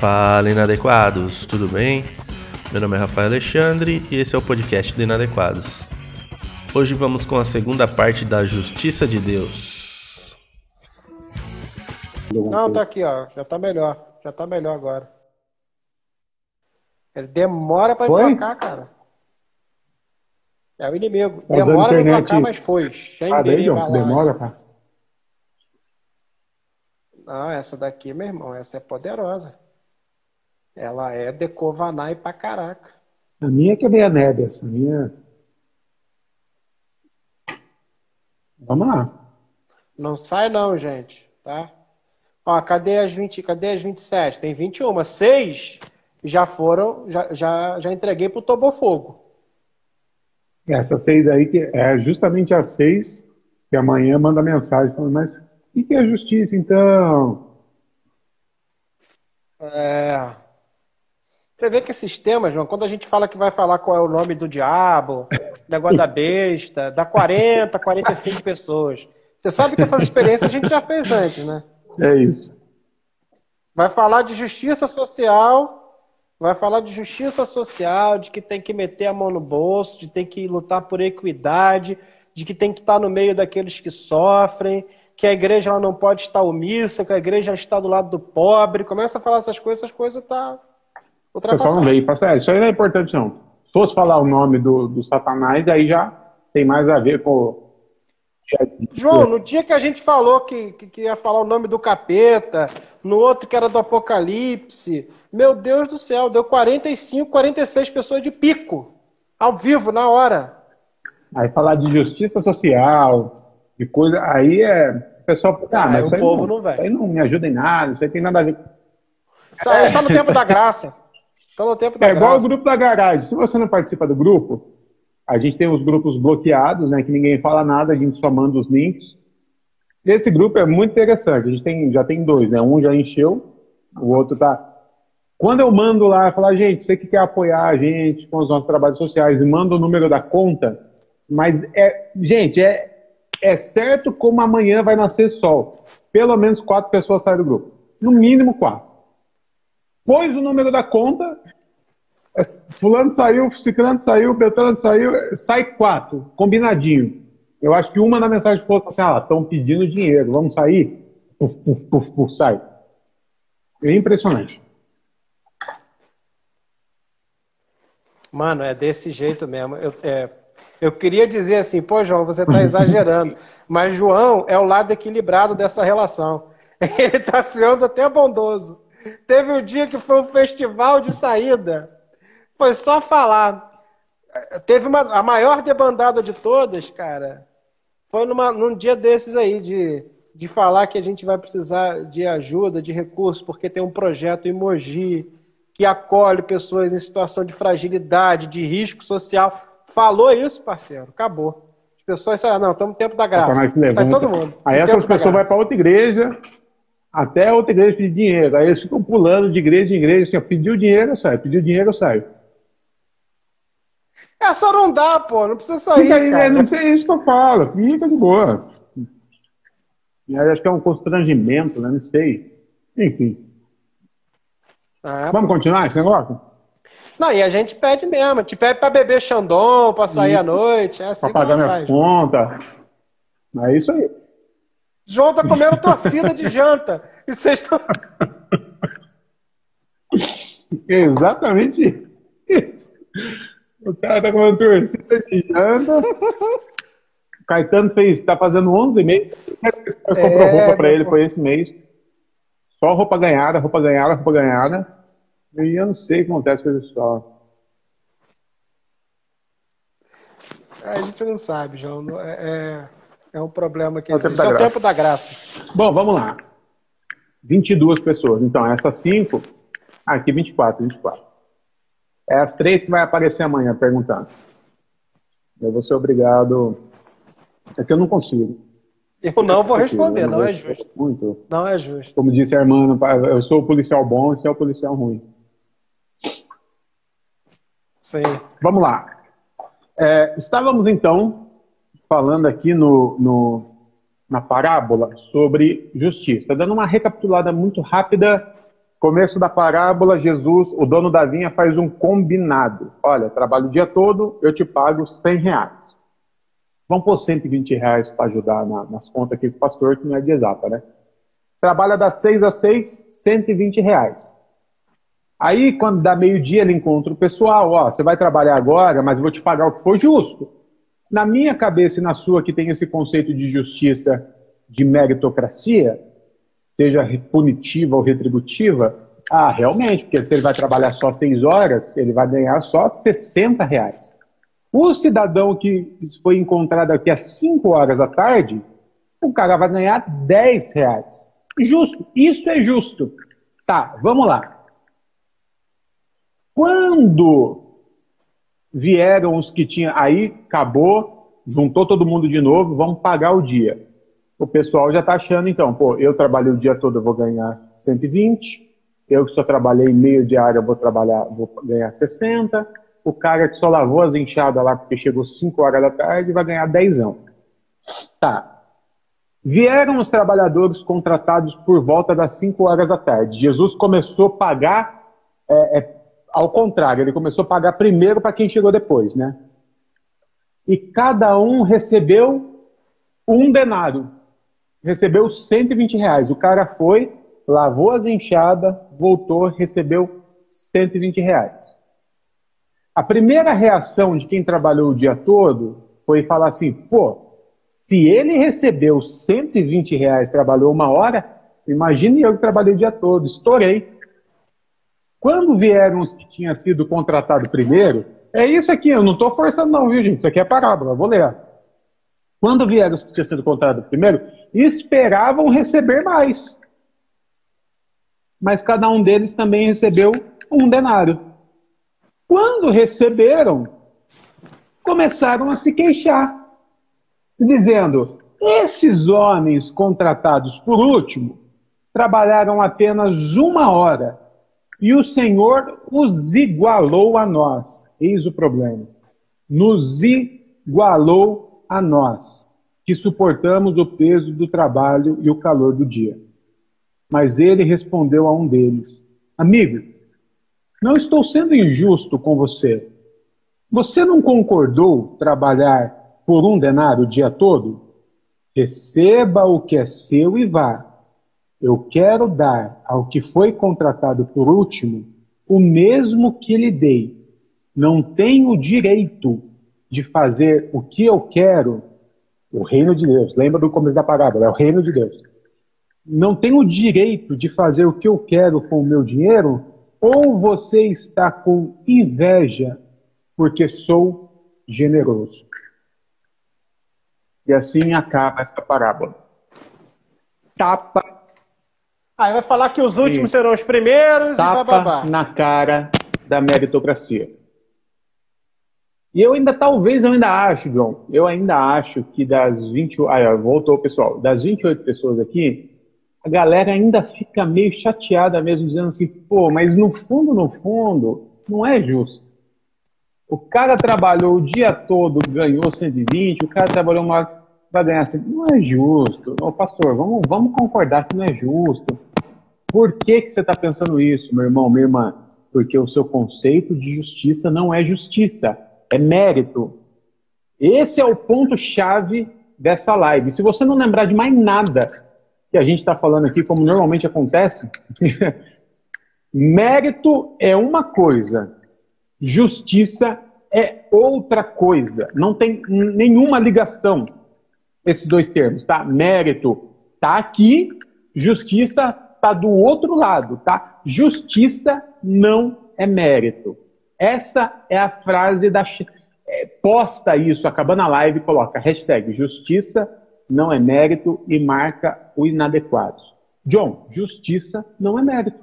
Fala inadequados, tudo bem? Meu nome é Rafael Alexandre e esse é o podcast do Inadequados. Hoje vamos com a segunda parte da Justiça de Deus. Não, tá aqui, ó. Já tá melhor. Já tá melhor agora. Ele demora pra Foi? emplacar, cara. É o inimigo. Tá Demora pra internet- emplacar, mas foi. Sem Ah, daí, demora, cara. Não, essa daqui, meu irmão, essa é poderosa. Ela é Decovanai pra caraca. A minha que é meia neve, essa minha. Vamos lá. Não sai não, gente, tá? Ó, cadê as 20, cadê as 27? Tem 21. Seis já foram, já, já, já entreguei pro Tobofogo. Essas seis aí, que é justamente as seis que amanhã manda mensagem falando, mas o que que é justiça, então? É. Você vê que esses temas, João, quando a gente fala que vai falar qual é o nome do diabo, negócio da besta, dá 40, 45 pessoas. Você sabe que essas experiências a gente já fez antes, né? É isso. Vai falar de justiça social, vai falar de justiça social, de que tem que meter a mão no bolso, de tem que lutar por equidade, de que tem que estar no meio daqueles que sofrem, que a igreja ela não pode estar omissa, que a igreja está do lado do pobre. Começa a falar essas coisas, essas coisas tá O pessoal não veio. Passa- é, Isso aí não é importante, não. Se fosse falar o nome do, do Satanás, aí já tem mais a ver com. João, no dia que a gente falou que, que, que ia falar o nome do capeta, no outro que era do Apocalipse, meu Deus do céu, deu 45, 46 pessoas de pico, ao vivo, na hora. Aí falar de justiça social, de coisa. Aí é. O pessoal. Ah, Ah, mas o povo não, não vai. Isso aí não me ajuda em nada, isso aí tem nada a ver. Isso aí está no tempo da graça. Está no tempo da É igual o graça. grupo da garagem. Se você não participa do grupo, a gente tem os grupos bloqueados, né? Que ninguém fala nada, a gente só manda os links. Esse grupo é muito interessante. A gente tem, já tem dois, né? Um já encheu, o outro tá. Quando eu mando lá, falar, gente, você que quer apoiar a gente com os nossos trabalhos sociais e manda o número da conta, mas é, gente, é, é certo como amanhã vai nascer sol. Pelo menos quatro pessoas saem do grupo. No mínimo quatro. Pôs o número da conta, é, fulano saiu, ciclano saiu, beltrano saiu, sai quatro, combinadinho. Eu acho que uma na mensagem foi assim, ah, estão pedindo dinheiro, vamos sair? Puf, puf, puf, puf, sai. É impressionante. Mano, é desse jeito mesmo. Eu, é, eu queria dizer assim, pô, João, você está exagerando. Mas João é o lado equilibrado dessa relação. Ele está sendo até bondoso. Teve um dia que foi um festival de saída. Foi só falar. Teve uma, a maior debandada de todas, cara. Foi numa, num dia desses aí, de, de falar que a gente vai precisar de ajuda, de recursos, porque tem um projeto em Mogi que acolhe pessoas em situação de fragilidade, de risco social. Falou isso, parceiro, acabou. As pessoas disseram, não, estamos no tempo da graça. Sai levanta. todo mundo. Aí no essas pessoas vão para outra igreja, até outra igreja pedir dinheiro. Aí eles ficam pulando de igreja em igreja, assim, ó, pediu dinheiro, eu saio, pediu dinheiro, eu saio. É só não dá, pô, não precisa sair, Fica aí, cara. é, não sei é isso que eu falo, fica de boa. Eu acho que é um constrangimento, né? Não sei. Enfim. Ah, Vamos continuar esse negócio? Não, e a gente pede mesmo. Te pede pra beber Xandão, pra sair à noite. É assim que pagar minhas contas. É isso aí. João tá comendo torcida de janta. E vocês estão. Exatamente isso. O cara tá comendo torcida de janta. O Caetano fez, tá fazendo 11 meses. Comprou É, roupa pra meu ele, foi esse mês. Só roupa ganhada, roupa ganhada, roupa ganhada. E eu não sei o que acontece com esse pessoal. A gente não sabe, João. Não- É, é, um problema que É o tempo É o graça. tempo da graça. Bom, vamos lá. 22 pessoas. Então, essas 5. Aqui, 24, 24. É as três que vai aparecer amanhã perguntando. Eu vou ser obrigado. É que eu não consigo. Eu não vou responder, eu não é justo. Muito. Não é justo. Como disse a irmã, eu sou o policial bom você é o policial ruim. Sim. Vamos lá. É, estávamos então falando aqui no, no- na parábola sobre justiça, dando uma recapitulada muito rápida Começo da parábola, Jesus, o dono da vinha, faz um combinado. Olha, trabalho o dia todo, eu te pago 100 reais. Vamos pôr 120 reais para ajudar na, nas contas aqui com o pastor, que não é de exata, né? Trabalha das 6 às 6, 120 reais. Aí, quando dá meio-dia, ele encontra o pessoal, ó, você vai trabalhar agora, mas eu vou te pagar o que for justo. Na minha cabeça e na sua, que tem esse conceito de justiça, de meritocracia, seja punitiva ou retributiva, ah, realmente, porque se ele vai trabalhar só seis horas, ele vai ganhar só 60 reais. O cidadão que foi encontrado aqui às 5 horas da tarde, o cara vai ganhar 10 reais. Justo, isso é justo. Tá, vamos lá. Quando vieram os que tinham. Aí acabou, juntou todo mundo de novo, vamos pagar o dia o pessoal já está achando, então, pô, eu trabalhei o dia todo, eu vou ganhar 120, eu que só trabalhei meio diário, eu vou trabalhar, vou ganhar 60, o cara que só lavou as enxadas lá porque chegou 5 horas da tarde vai ganhar 10. Tá. Vieram os trabalhadores contratados por volta das 5 horas da tarde. Jesus começou a pagar é, é, ao contrário, ele começou a pagar primeiro para quem chegou depois, né? E cada um recebeu um denário recebeu 120 reais. O cara foi, lavou as enxadas, voltou, recebeu 120 reais. A primeira reação de quem trabalhou o dia todo foi falar assim: pô, se ele recebeu 120 reais, trabalhou uma hora, imagine eu que trabalhei o dia todo, estourei. Quando vieram os que tinham sido contratados primeiro, é isso aqui, eu não estou forçando não, viu gente? Isso aqui é parábola, vou ler. Quando vieram os que tinham sido contratados primeiro, esperavam receber mais. Mas cada um deles também recebeu um denário. Quando receberam, começaram a se queixar, dizendo: esses homens contratados por último trabalharam apenas uma hora e o Senhor os igualou a nós. Eis o problema. Nos igualou a nós que suportamos o peso do trabalho e o calor do dia. Mas ele respondeu a um deles: Amigo, não estou sendo injusto com você. Você não concordou trabalhar por um denário o dia todo? Receba o que é seu e vá. Eu quero dar ao que foi contratado por último o mesmo que lhe dei. Não tenho direito de fazer o que eu quero o reino de Deus. Lembra do começo da parábola? É o reino de Deus. Não tenho direito de fazer o que eu quero com o meu dinheiro? Ou você está com inveja porque sou generoso? E assim acaba essa parábola. Tapa. Aí vai falar que os últimos serão os primeiros Tapa e bababá. na cara da meritocracia. E eu ainda, talvez, eu ainda acho, João, eu ainda acho que das 20. Ah, voltou pessoal. Das 28 pessoas aqui, a galera ainda fica meio chateada mesmo, dizendo assim, pô, mas no fundo, no fundo, não é justo. O cara trabalhou o dia todo, ganhou 120, o cara trabalhou uma hora, vai ganhar 100. Não é justo. Ô, pastor, vamos, vamos concordar que não é justo. Por que, que você está pensando isso, meu irmão, minha irmã? Porque o seu conceito de justiça não é justiça é mérito. Esse é o ponto-chave dessa live. Se você não lembrar de mais nada que a gente está falando aqui, como normalmente acontece, mérito é uma coisa, justiça é outra coisa. Não tem nenhuma ligação esses dois termos, tá? Mérito tá aqui, justiça tá do outro lado, tá? Justiça não é mérito. Essa é a frase da. É, posta isso, acabando a live, coloca hashtag justiça não é mérito e marca o inadequado. John, justiça não é mérito.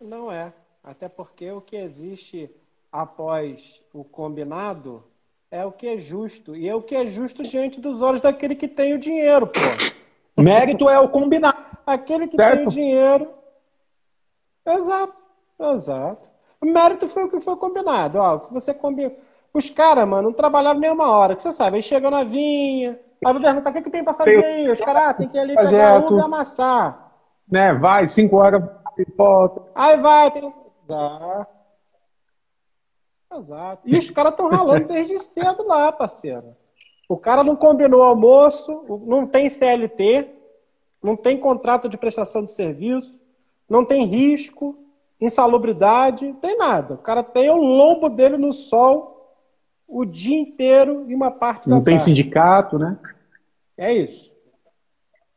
Não é. Até porque o que existe após o combinado é o que é justo. E é o que é justo diante dos olhos daquele que tem o dinheiro, pô. Mérito é o combinado. Aquele que certo? tem o dinheiro Exato, exato. O mérito foi o que foi combinado. Ó, o que você combinou. Os caras, mano, não trabalhavam nem uma hora, que você sabe. Aí chegam na vinha, aí vou perguntar o que, que tem pra fazer aí. Os caras, ah, tem que ir ali pegar uva e amassar. né? Vai, cinco horas, volta. Aí vai, tem. Exato. Exato. E os caras estão ralando desde cedo lá, parceiro. O cara não combinou almoço, não tem CLT, não tem contrato de prestação de serviço, não tem risco, insalubridade, não tem nada. O cara tem o lombo dele no sol o dia inteiro e uma parte não da Não tem tarde. sindicato, né? É isso.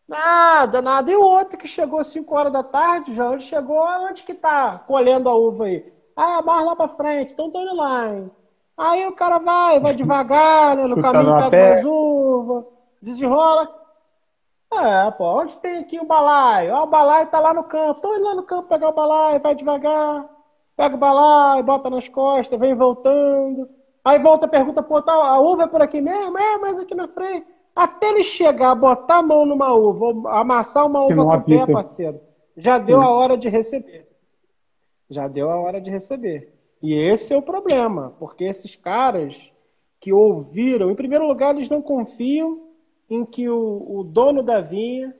Nada, nada. E o outro que chegou às 5 horas da tarde, já ele chegou, onde que tá colhendo a uva aí? Ah, mais lá pra frente, então tô indo lá, hein? Aí o cara vai, vai devagar, né? No caminho pega pé. mais uva, desenrola. É, pô, onde tem aqui o balaio? Ah, o balaio tá lá no campo. Indo lá no campo pegar o balaio, vai devagar. Pega o balaio, bota nas costas, vem voltando. Aí volta, pergunta, pô, tá, a uva é por aqui mesmo? É, mas aqui na frente. Até ele chegar, botar a mão numa uva, amassar uma uva com o pé, parceiro, já deu a hora de receber. Já deu a hora de receber. E esse é o problema, porque esses caras que ouviram, em primeiro lugar, eles não confiam em que o, o dono da vinha,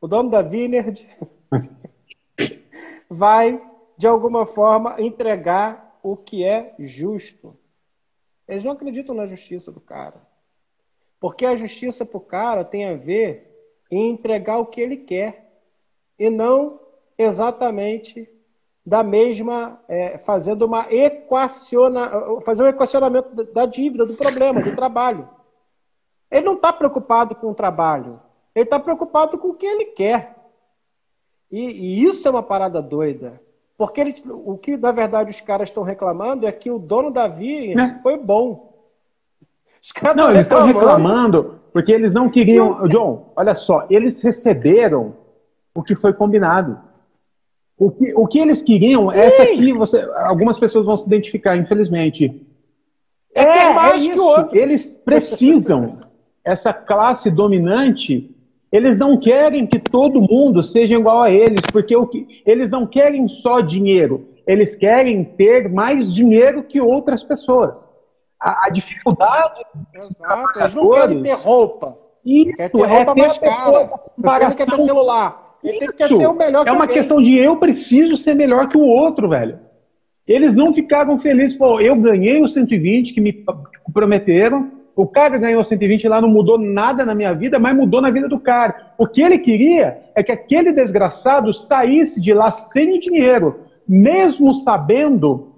o dono da Vineyard, vai, de alguma forma, entregar o que é justo. Eles não acreditam na justiça do cara. Porque a justiça para o cara tem a ver em entregar o que ele quer e não exatamente da mesma, é, fazendo uma equaciona, fazer um equacionamento da- da dívida, do problema, do trabalho. Ele não está preocupado com o trabalho, ele está preocupado com o que ele quer. E, e isso é uma parada doida. Porque ele- o que, na verdade, os caras estão reclamando é que o dono da vinha Né? foi bom. Os caras Não, eles estão reclamando porque eles não queriam. John, olha só, eles receberam o que foi combinado. O que, o que eles queriam, essa aqui, você, algumas pessoas vão se identificar, infelizmente. É ter mais que isso. o outro. Eles precisam, essa classe dominante, eles não querem que todo mundo seja igual a eles, porque o que, eles não querem só dinheiro, eles querem ter mais dinheiro que outras pessoas. A, a dificuldade Exato, eles não querem ter roupa. isso Quer ter roupa é ter mais a cara. Ele quer ter comparação. celular. Ele tem que o melhor É uma alguém. questão de eu preciso ser melhor que o outro, velho. Eles não ficaram felizes. Pô, eu ganhei os 120 que me prometeram. O cara ganhou 120 lá, não mudou nada na minha vida, mas mudou na vida do cara. O que ele queria é que aquele desgraçado saísse de lá sem o dinheiro, mesmo sabendo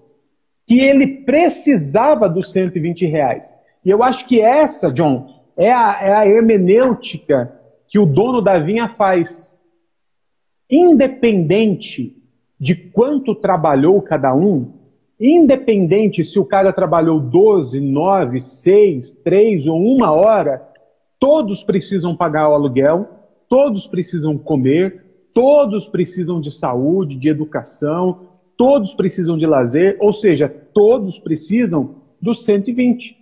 que ele precisava dos 120 reais. E eu acho que essa, John, é a, é a hermenêutica que o dono da vinha faz. Independente de quanto trabalhou cada um, independente se o cara trabalhou 12, 9, 6, 3 ou uma hora, todos precisam pagar o aluguel, todos precisam comer, todos precisam de saúde, de educação, todos precisam de lazer, ou seja, todos precisam dos 120.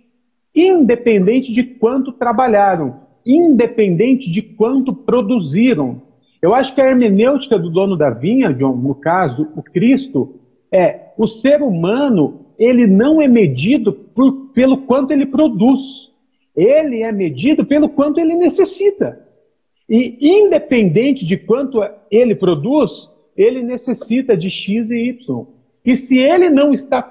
Independente de quanto trabalharam, independente de quanto produziram. Eu acho que a hermenêutica do dono da vinha, John, no caso, o Cristo, é o ser humano, ele não é medido por, pelo quanto ele produz. Ele é medido pelo quanto ele necessita. E independente de quanto ele produz, ele necessita de X e Y. E se ele não está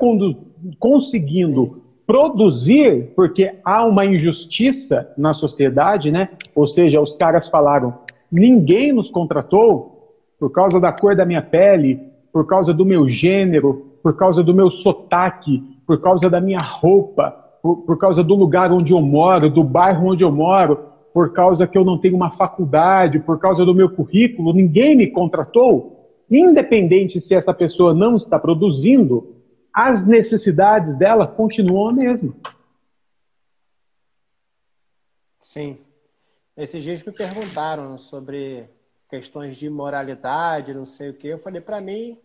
conseguindo produzir, porque há uma injustiça na sociedade, né? Ou seja, os caras falaram: ninguém nos contratou por causa da cor da minha pele, por causa do meu gênero, por causa do meu sotaque, por causa da minha roupa, por, por causa do lugar onde eu moro, do bairro onde eu moro, por causa que eu não tenho uma faculdade, por causa do meu currículo, ninguém me contratou. Independente se essa pessoa não está produzindo, as necessidades dela continuam a mesma. Sim. Esses dias me perguntaram sobre questões de imoralidade, não sei o que. Eu falei, para mim,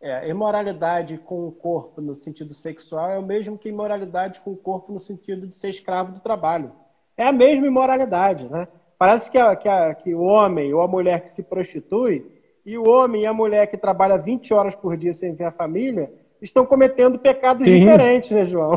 é, imoralidade com o corpo no sentido sexual é o mesmo que imoralidade com o corpo no sentido de ser escravo do trabalho. É a mesma imoralidade, né? Parece que, a, que, a, que o homem ou a mulher que se prostitui e o homem e a mulher que trabalha 20 horas por dia sem ver a família estão cometendo pecados Sim. diferentes, né, João?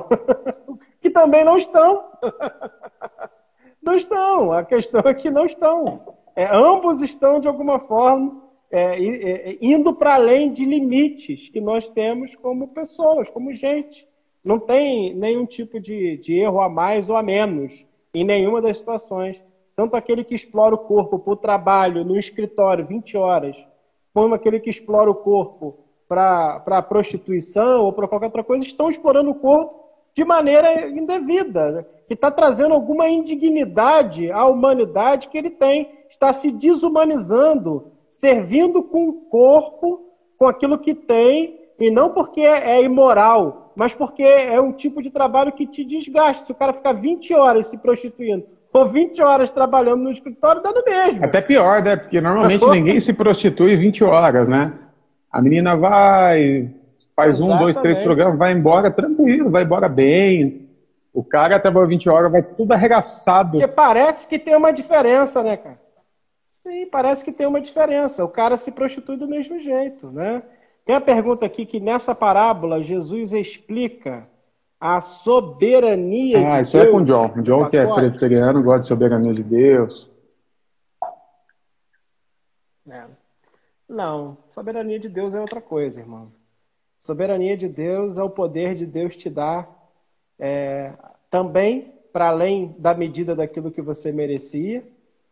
que também não estão. não estão. A questão é que não estão. É, ambos estão, de alguma forma, é, é, indo para além de limites que nós temos como pessoas, como gente. Não tem nenhum tipo de, de erro a mais ou a menos em nenhuma das situações. Tanto aquele que explora o corpo para o trabalho, no escritório, 20 horas, como aquele que explora o corpo para a prostituição ou para qualquer outra coisa, estão explorando o corpo de maneira indevida, que está trazendo alguma indignidade à humanidade que ele tem, está se desumanizando, servindo com o corpo, com aquilo que tem, e não porque é, é imoral, mas porque é um tipo de trabalho que te desgasta. Se o cara ficar 20 horas se prostituindo ou 20 horas trabalhando no escritório, dá no mesmo. Até pior, né? Porque normalmente ninguém se prostitui 20 horas, né? A menina vai, faz Exatamente. um, dois, três programas, vai embora tranquilo, vai embora bem. O cara trabalha 20 horas, vai tudo arregaçado. Porque parece que tem uma diferença, né, cara? Sim, parece que tem uma diferença. O cara se prostitui do mesmo jeito, né? Tem a pergunta aqui que nessa parábola Jesus explica a soberania ah, de Deus. Ah, isso é com o John. O John, que é presbiteriano, gosta de soberania de Deus. É. Não, soberania de Deus é outra coisa, irmão. Soberania de Deus é o poder de Deus te dar é, também para além da medida daquilo que você merecia,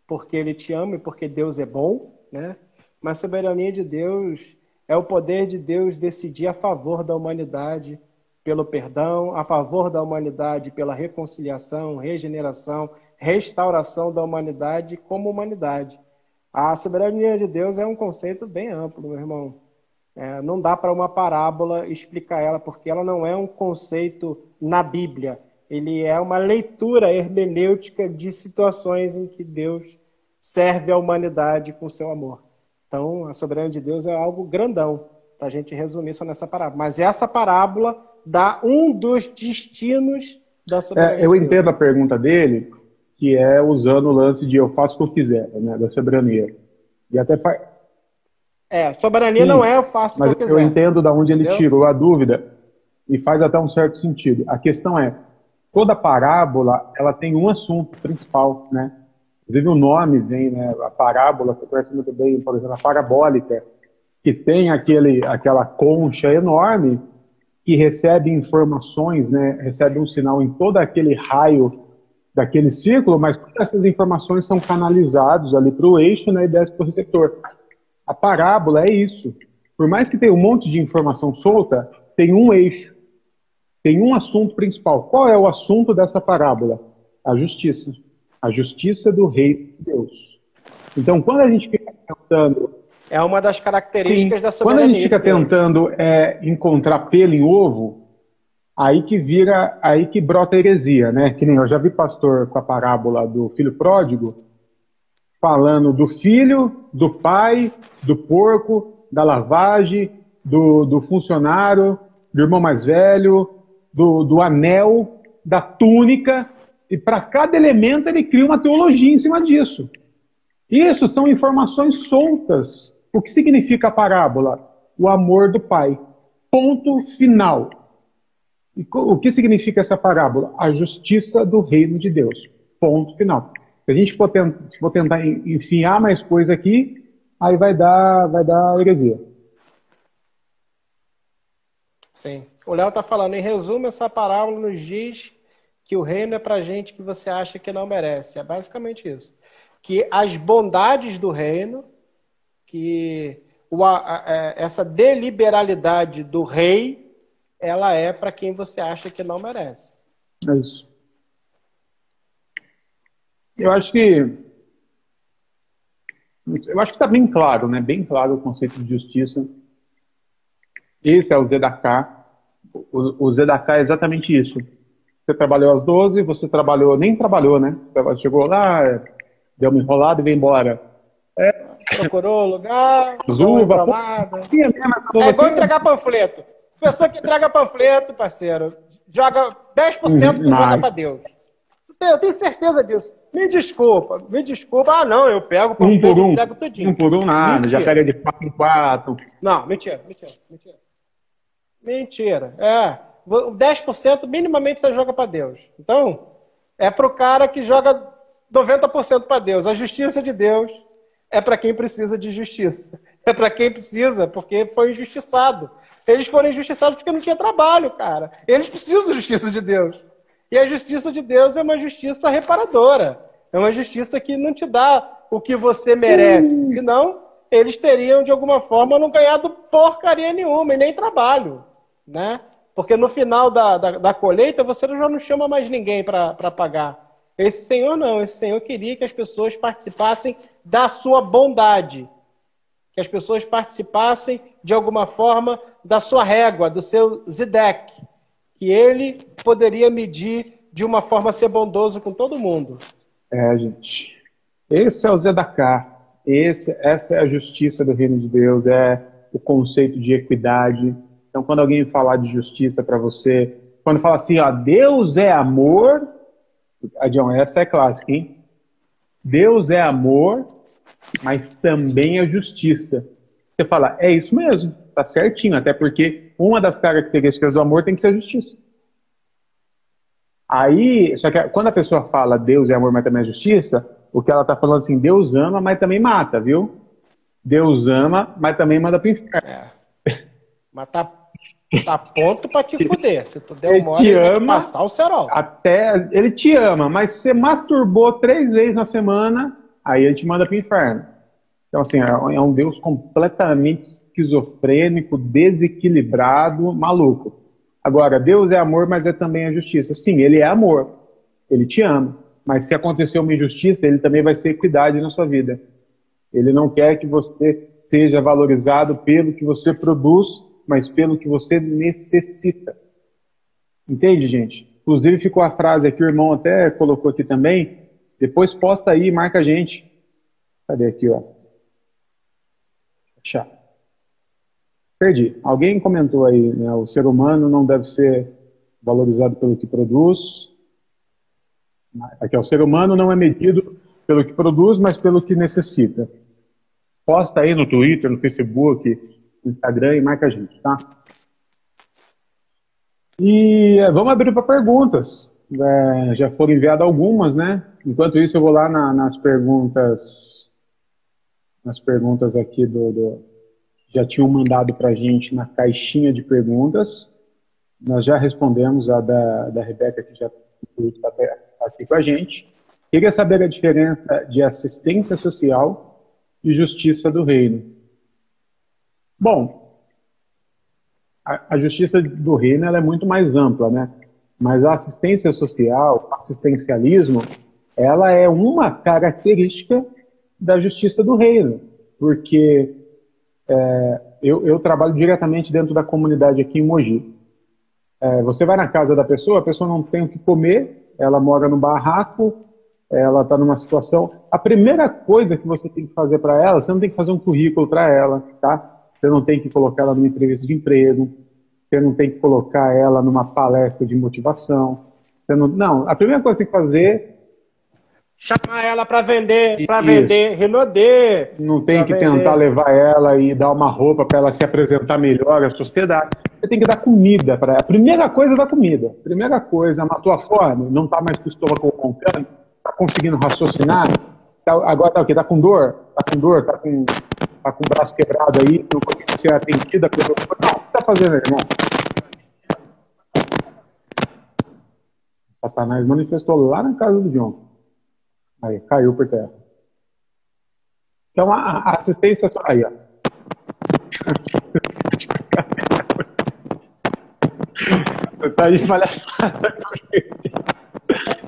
porque Ele te ama e porque Deus é bom, né? Mas soberania de Deus é o poder de Deus decidir a favor da humanidade pelo perdão, a favor da humanidade pela reconciliação, regeneração, restauração da humanidade como humanidade. A soberania de Deus é um conceito bem amplo, meu irmão. É, não dá para uma parábola explicar ela, porque ela não é um conceito na Bíblia. Ele é uma leitura hermenêutica de situações em que Deus serve a humanidade com seu amor. Então, a soberania de Deus é algo grandão, para a gente resumir só nessa parábola. Mas essa parábola dá um dos destinos da soberania é, Eu entendo a pergunta dele, que é usando o lance de eu faço o que eu quiser, né, da soberania. E até. É, soberania Sim, não é eu faço o que eu. Eu entendo da onde ele Entendeu? tirou a dúvida e faz até um certo sentido. A questão é, toda parábola ela tem um assunto principal, né? Inclusive o nome vem, né? A parábola, você conhece muito bem, por exemplo, a parabólica, que tem aquele, aquela concha enorme que recebe informações, né? Recebe um sinal em todo aquele raio daquele círculo, mas todas essas informações são canalizadas ali para o eixo né, e desce para o receptor. A parábola é isso. Por mais que tenha um monte de informação solta, tem um eixo, tem um assunto principal. Qual é o assunto dessa parábola? A justiça. A justiça do rei de Deus. Então, quando a gente fica tentando. É uma das características sim, da soberania. Quando a gente fica tentando é, encontrar pelo em ovo, aí que vira, aí que brota heresia, né? Que nem eu já vi pastor com a parábola do filho pródigo, falando do filho, do pai, do porco, da lavagem, do, do funcionário, do irmão mais velho, do, do anel, da túnica, e para cada elemento ele cria uma teologia em cima disso. Isso são informações soltas. O que significa a parábola? O amor do pai. Ponto final. E o que significa essa parábola? A justiça do reino de Deus. Ponto final. Se a gente for, tentar, for tentar enfiar mais coisa aqui, aí vai dar, vai dar heresia. Sim. O Léo está falando, em resumo, essa parábola nos diz que o reino é para gente que você acha que não merece. É basicamente isso. Que as bondades do reino, que o, a, a, é, essa deliberalidade do rei ela é para quem você acha que não merece. É isso. Eu acho que eu acho que está bem claro, né? Bem claro o conceito de justiça. Esse é o Zedaká. O, o Zedaká é exatamente isso. Você trabalhou às 12, você trabalhou, nem trabalhou, né? Chegou lá, deu uma enrolada e veio embora. É. Procurou lugar, Zuba, é igual entregar panfleto. Pessoa que entrega panfleto, parceiro, joga 10% que uhum, joga para Deus. Eu tenho certeza disso. Me desculpa, me desculpa. Ah, não, eu pego um por um, entrego tudinho. Um por um nada, mentira. já pega de 4 em 4. Não, mentira, mentira, mentira. Mentira. É, 10% minimamente você joga para Deus. Então, é para o cara que joga 90% para Deus. A justiça de Deus é para quem precisa de justiça. É para quem precisa, porque foi injustiçado. Eles foram injustiçados porque não tinha trabalho, cara. Eles precisam da justiça de Deus. E a justiça de Deus é uma justiça reparadora. É uma justiça que não te dá o que você merece. Senão, eles teriam, de alguma forma, não ganhado porcaria nenhuma e nem trabalho. Né? Porque no final da, da, da colheita, você já não chama mais ninguém para pagar. Esse Senhor não. Esse Senhor queria que as pessoas participassem da sua bondade. Que as pessoas participassem, de alguma forma, da sua régua, do seu Zidek. Que ele poderia medir de uma forma ser bondoso com todo mundo. É, gente. Esse é o Zedaká. Esse, essa é a justiça do reino de Deus, é o conceito de equidade. Então, quando alguém falar de justiça para você, quando fala assim, ó, Deus é amor, Adião, essa é clássica, hein? Deus é amor, mas também é justiça. Você fala, é isso mesmo, tá certinho, até porque uma das características do amor tem que ser a justiça. Aí, só que quando a pessoa fala Deus é amor, mas também é justiça, o que ela está falando assim, Deus ama, mas também mata, viu? Deus ama, mas também manda pro inferno. É. Mas tá, tá ponto pra te fuder. Se tu der uma hora, ele ama, passar o cerol. Até, ele te ama, mas se você masturbou três vezes na semana, aí ele te manda pro inferno. Então, assim, é, é um Deus completamente esquizofrênico, desequilibrado, maluco. Agora, Deus é amor, mas é também a justiça. Sim, ele é amor. Ele te ama. Mas se acontecer uma injustiça, ele também vai ser equidade na sua vida. Ele não quer que você seja valorizado pelo que você produz, mas pelo que você necessita. Entende, gente? Inclusive ficou a frase aqui, o irmão até colocou aqui também. Depois posta aí, marca a gente. Cadê aqui, ó? Achar. Perdi. Alguém comentou aí, né? O ser humano não deve ser valorizado pelo que produz. Aqui, ó, o ser humano não é medido pelo que produz, mas pelo que necessita. Posta aí no Twitter, no Facebook, no Instagram e marca a gente, tá? E é, vamos abrir para perguntas. É, já foram enviadas algumas, né? Enquanto isso, eu vou lá na, nas perguntas, nas perguntas aqui do, do já tinham mandado para a gente na caixinha de perguntas. Nós já respondemos a da, da Rebeca, que já está aqui com a gente. Queria saber a diferença de assistência social e justiça do reino. Bom, a, a justiça do reino é muito mais ampla, né? Mas a assistência social, assistencialismo, ela é uma característica da justiça do reino, porque é, eu, eu, trabalho diretamente dentro da comunidade aqui em Mogi. É, você vai na casa da pessoa, a pessoa não tem o que comer, ela mora no barraco, ela está numa situação. A primeira coisa que você tem que fazer para ela, você não tem que fazer um currículo para ela, tá? Você não tem que colocar ela numa entrevista de emprego, você não tem que colocar ela numa palestra de motivação. Você não, não, a primeira coisa que você tem que fazer chamar ela para vender, para vender Renaudet. Não tem que vender. tentar levar ela e dar uma roupa para ela se apresentar melhor à sociedade. Você tem que dar comida para ela. A primeira coisa é dar comida. A primeira coisa, matou a fome, não está mais com o estômago roncando, está conseguindo raciocinar. Tá, agora tá o quê? Tá com dor? Tá com dor? Tá com, tá com o braço quebrado aí, não consegue ser atendida pelo. Não, o que você está fazendo, irmão? Satanás manifestou lá na casa do John. Aí, caiu por terra. Então, a, assistência. Aí, ó. Você tá de palhaçada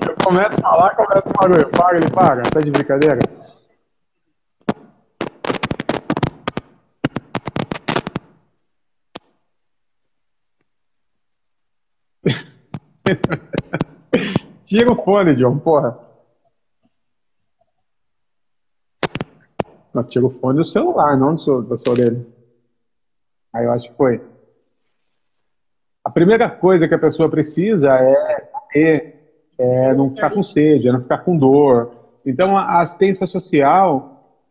Eu começo a falar, começa o barulho. Paga, ele paga. Tá de brincadeira? Tira o fone, John, porra. Não, tira o fone do celular, não do seu, da sua orelha. Aí eu acho que foi. A primeira coisa que a pessoa precisa é ter, é não ficar com sede, é não ficar com dor. Então a assistência social,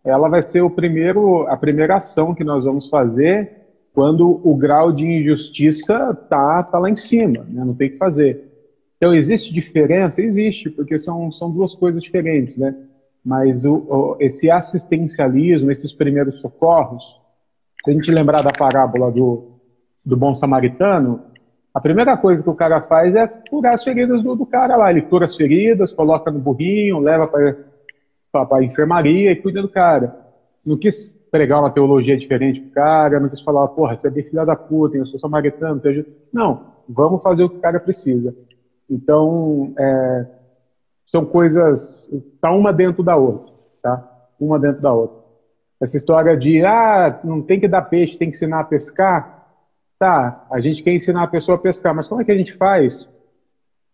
ela vai ser o primeiro, a primeira ação que nós vamos fazer quando o grau de injustiça tá, tá lá em cima, né? não tem que fazer. Então existe diferença? Existe, porque são, são duas coisas diferentes, né? Mas o, o, esse assistencialismo, esses primeiros socorros, se a gente lembrar da parábola do, do bom samaritano, a primeira coisa que o cara faz é curar as feridas do, do cara lá. Ele cura as feridas, coloca no burrinho, leva para a enfermaria e cuida do cara. Não quis pregar uma teologia diferente pro cara, não quis falar, porra, você é bem filha da puta, eu sou samaritano, seja. Não, vamos fazer o que o cara precisa. Então, é, são coisas, tá uma dentro da outra, tá? Uma dentro da outra. Essa história de, ah, não tem que dar peixe, tem que ensinar a pescar, Tá, a gente quer ensinar a pessoa a pescar, mas como é que a gente faz?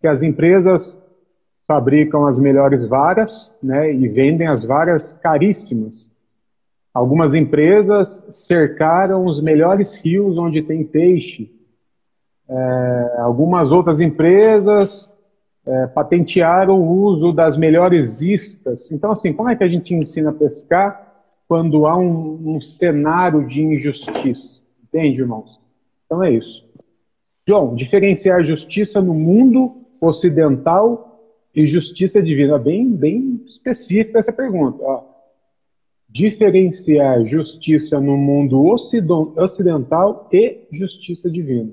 Que as empresas fabricam as melhores varas né, e vendem as varas caríssimas. Algumas empresas cercaram os melhores rios onde tem peixe. É, algumas outras empresas é, o uso das melhores istas. Então, assim, como é que a gente ensina a pescar quando há um, um cenário de injustiça? Entende, irmãos? Então é isso. João, diferenciar justiça no mundo ocidental e justiça divina. Bem, bem específica essa pergunta. Ó. Diferenciar justiça no mundo ocidental e justiça divina.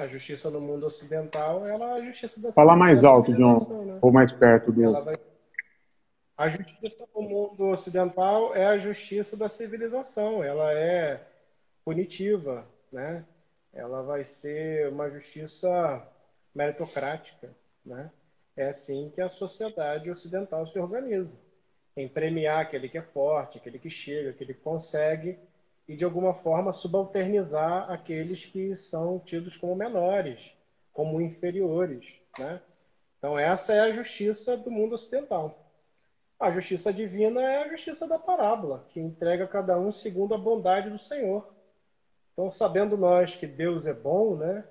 A justiça no mundo ocidental, ela é a justiça da Fala mais alto, João, né? ou mais perto do. Vai a justiça no mundo ocidental é a justiça da civilização, ela é punitiva, né? Ela vai ser uma justiça meritocrática, né? É assim que a sociedade ocidental se organiza, em premiar aquele que é forte, aquele que chega, aquele que consegue e de alguma forma subalternizar aqueles que são tidos como menores, como inferiores, né? Então essa é a justiça do mundo ocidental. A justiça divina é a justiça da parábola, que entrega a cada um segundo a bondade do Senhor. Então, sabendo nós que Deus é bom, né?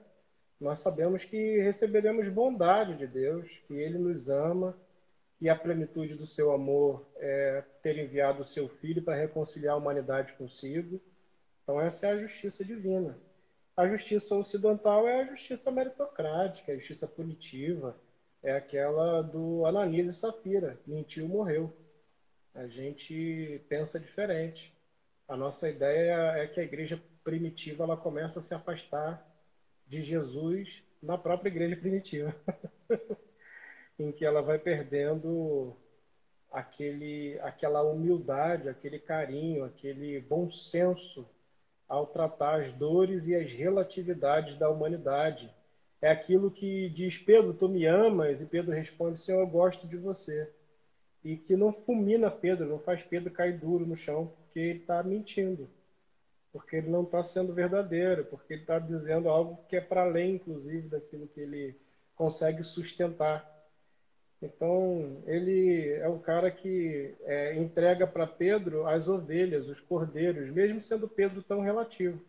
Nós sabemos que receberemos bondade de Deus, que Ele nos ama, e a plenitude do seu amor é ter enviado o seu Filho para reconciliar a humanidade consigo. Então, essa é a justiça divina. A justiça ocidental é a justiça meritocrática, a justiça punitiva, é aquela do Ananias e Safira. Mentiu, morreu. A gente pensa diferente. A nossa ideia é que a igreja primitiva ela começa a se afastar de Jesus na própria igreja primitiva, em que ela vai perdendo aquele, aquela humildade, aquele carinho, aquele bom senso ao tratar as dores e as relatividades da humanidade é aquilo que diz Pedro, tu me amas, e Pedro responde, Senhor, eu gosto de você. E que não fulmina Pedro, não faz Pedro cair duro no chão, porque ele está mentindo, porque ele não está sendo verdadeiro, porque ele está dizendo algo que é para além, inclusive, daquilo que ele consegue sustentar. Então, ele é o cara que é, entrega para Pedro as ovelhas, os cordeiros, mesmo sendo Pedro tão relativo.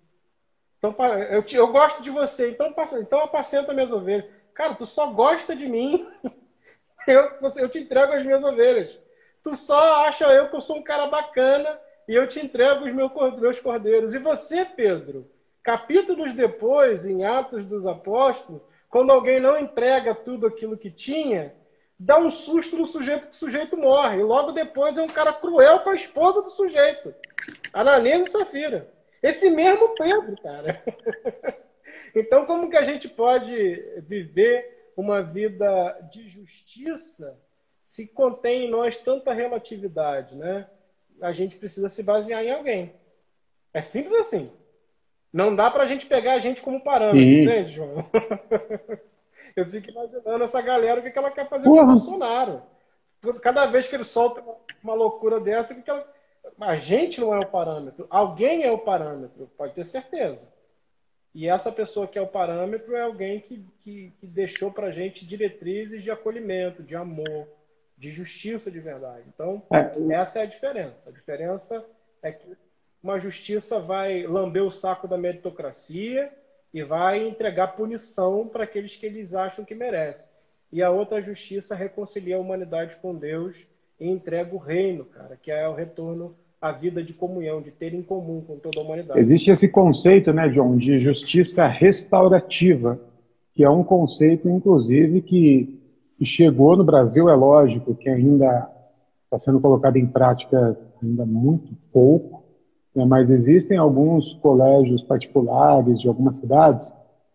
Então, eu, te, eu gosto de você, então, então apacenta minhas ovelhas. Cara, tu só gosta de mim, eu, eu te entrego as minhas ovelhas. Tu só acha eu que eu sou um cara bacana e eu te entrego os meus cordeiros. E você, Pedro, capítulos depois, em Atos dos Apóstolos, quando alguém não entrega tudo aquilo que tinha, dá um susto no sujeito que o sujeito morre. E logo depois é um cara cruel com a esposa do sujeito. Ananias e Safira. Esse mesmo Pedro, cara. Então, como que a gente pode viver uma vida de justiça se contém em nós tanta relatividade, né? A gente precisa se basear em alguém. É simples assim. Não dá para a gente pegar a gente como parâmetro, Sim. entende, João? Eu fico imaginando essa galera o que ela quer fazer Porra. com o Bolsonaro. Cada vez que ele solta uma loucura dessa, o que ela a gente não é o parâmetro, alguém é o parâmetro, pode ter certeza. E essa pessoa que é o parâmetro é alguém que, que, que deixou para a gente diretrizes de acolhimento, de amor, de justiça de verdade. Então, é. essa é a diferença. A diferença é que uma justiça vai lamber o saco da meritocracia e vai entregar punição para aqueles que eles acham que merecem. E a outra justiça reconcilia a humanidade com Deus e entrega o reino, cara, que é o retorno à vida de comunhão, de ter em comum com toda a humanidade. Existe esse conceito, né, John, de justiça restaurativa, que é um conceito, inclusive, que chegou no Brasil, é lógico que ainda está sendo colocado em prática ainda muito pouco, né, mas existem alguns colégios particulares de algumas cidades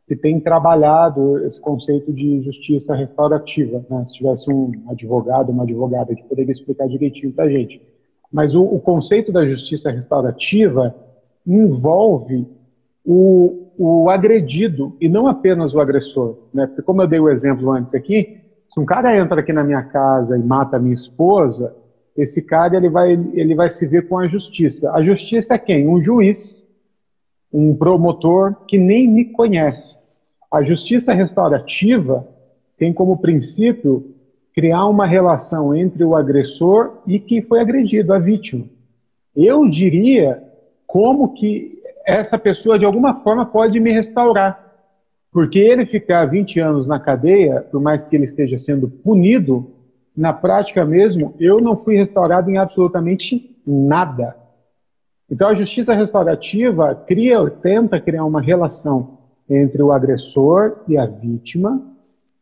que têm trabalhado esse conceito de justiça restaurativa. Né? Se tivesse um advogado, uma advogada que poderia explicar direitinho para a gente. Mas o, o, conceito da justiça restaurativa envolve o, o agredido e não apenas o agressor. Né? Porque, como eu dei o exemplo antes aqui, se um cara entra aqui na minha casa e mata a minha esposa, esse cara ele vai, ele vai se ver com a justiça. A justiça é quem? Um juiz um promotor que nem me conhece. A justiça restaurativa tem como princípio criar uma relação entre o agressor e quem foi agredido, a vítima. Eu diria como que essa pessoa de alguma forma pode me restaurar. Porque ele ficar 20 anos na cadeia, por mais que ele esteja sendo punido, na prática mesmo, eu não fui restaurado em absolutamente nada. Então, a justiça restaurativa cria, tenta criar uma relação entre o agressor e a vítima,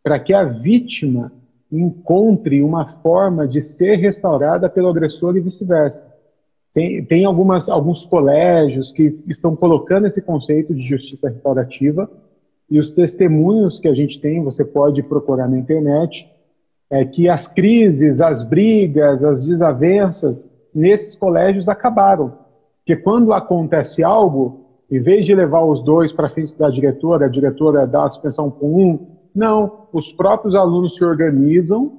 para que a vítima encontre uma forma de ser restaurada pelo agressor e vice-versa. Tem, tem algumas, alguns colégios que estão colocando esse conceito de justiça restaurativa, e os testemunhos que a gente tem, você pode procurar na internet, é que as crises, as brigas, as desavenças nesses colégios acabaram. Porque quando acontece algo, em vez de levar os dois para frente da diretora, a diretora dá a suspensão com um, não, os próprios alunos se organizam,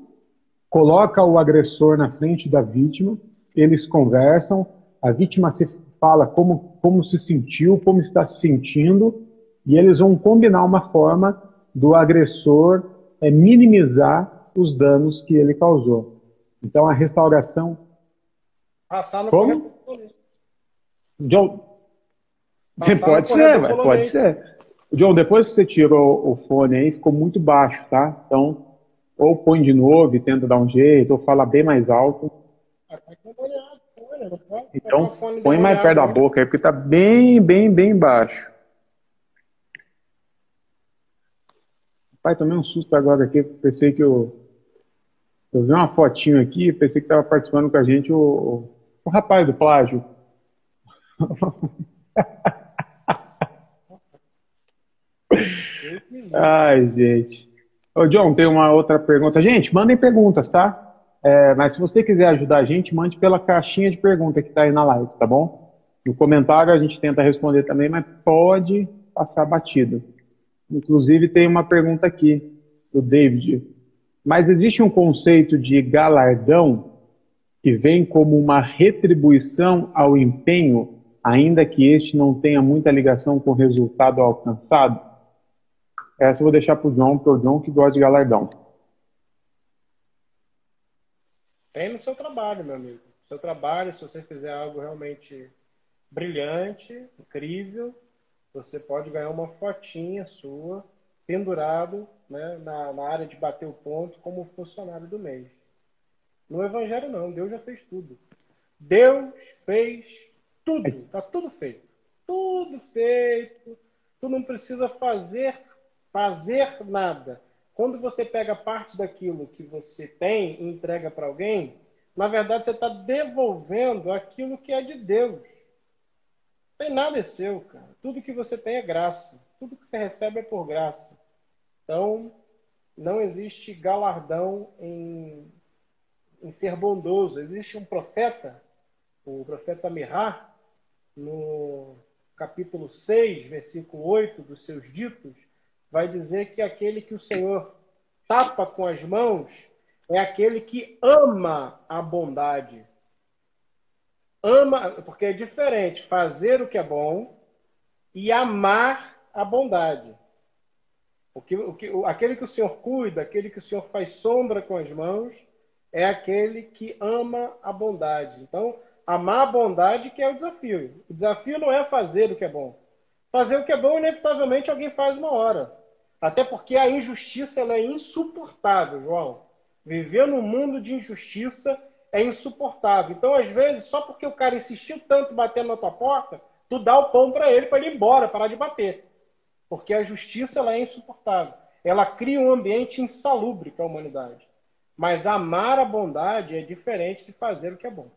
coloca o agressor na frente da vítima, eles conversam, a vítima se fala como, como se sentiu, como está se sentindo, e eles vão combinar uma forma do agressor é, minimizar os danos que ele causou. Então a restauração. Passar no como? John, pode ser, pode ser. John, depois que você tirou o fone aí, ficou muito baixo, tá? Então, ou põe de novo e tenta dar um jeito, ou fala bem mais alto. Então, põe mais perto da boca aí, porque tá bem, bem, bem baixo. Pai, tomei um susto agora aqui, pensei que eu. Eu vi uma fotinho aqui, pensei que estava participando com a gente o, o rapaz do plágio. Ai, gente. Ô, John, tem uma outra pergunta. Gente, mandem perguntas, tá? É, mas se você quiser ajudar a gente, mande pela caixinha de pergunta que está aí na live, tá bom? No comentário a gente tenta responder também, mas pode passar batido. Inclusive tem uma pergunta aqui do David. Mas existe um conceito de galardão que vem como uma retribuição ao empenho ainda que este não tenha muita ligação com o resultado alcançado? Essa eu vou deixar para o João, porque é o João que gosta de galardão. Tem no seu trabalho, meu amigo. No seu trabalho, se você fizer algo realmente brilhante, incrível, você pode ganhar uma fotinha sua pendurado né, na, na área de bater o ponto como funcionário do mês. No Evangelho não, Deus já fez tudo. Deus fez tudo, está tudo feito. Tudo feito. Tu não precisa fazer, fazer nada. Quando você pega parte daquilo que você tem e entrega para alguém, na verdade você está devolvendo aquilo que é de Deus. Não tem nada é seu, cara. Tudo que você tem é graça. Tudo que você recebe é por graça. Então, não existe galardão em, em ser bondoso. Existe um profeta, o profeta Mirá, no capítulo 6, versículo 8 dos seus ditos, vai dizer que aquele que o Senhor tapa com as mãos é aquele que ama a bondade. Ama, porque é diferente fazer o que é bom e amar a bondade. O que, o que, aquele que o Senhor cuida, aquele que o Senhor faz sombra com as mãos, é aquele que ama a bondade. Então, Amar a bondade que é o desafio. O desafio não é fazer o que é bom. Fazer o que é bom, inevitavelmente, alguém faz uma hora. Até porque a injustiça ela é insuportável, João. Viver num mundo de injustiça é insuportável. Então, às vezes, só porque o cara insistiu tanto batendo na tua porta, tu dá o pão para ele para ele ir embora, parar de bater. Porque a justiça ela é insuportável. ela cria um ambiente insalubre para a humanidade. Mas amar a bondade é diferente de fazer o que é bom.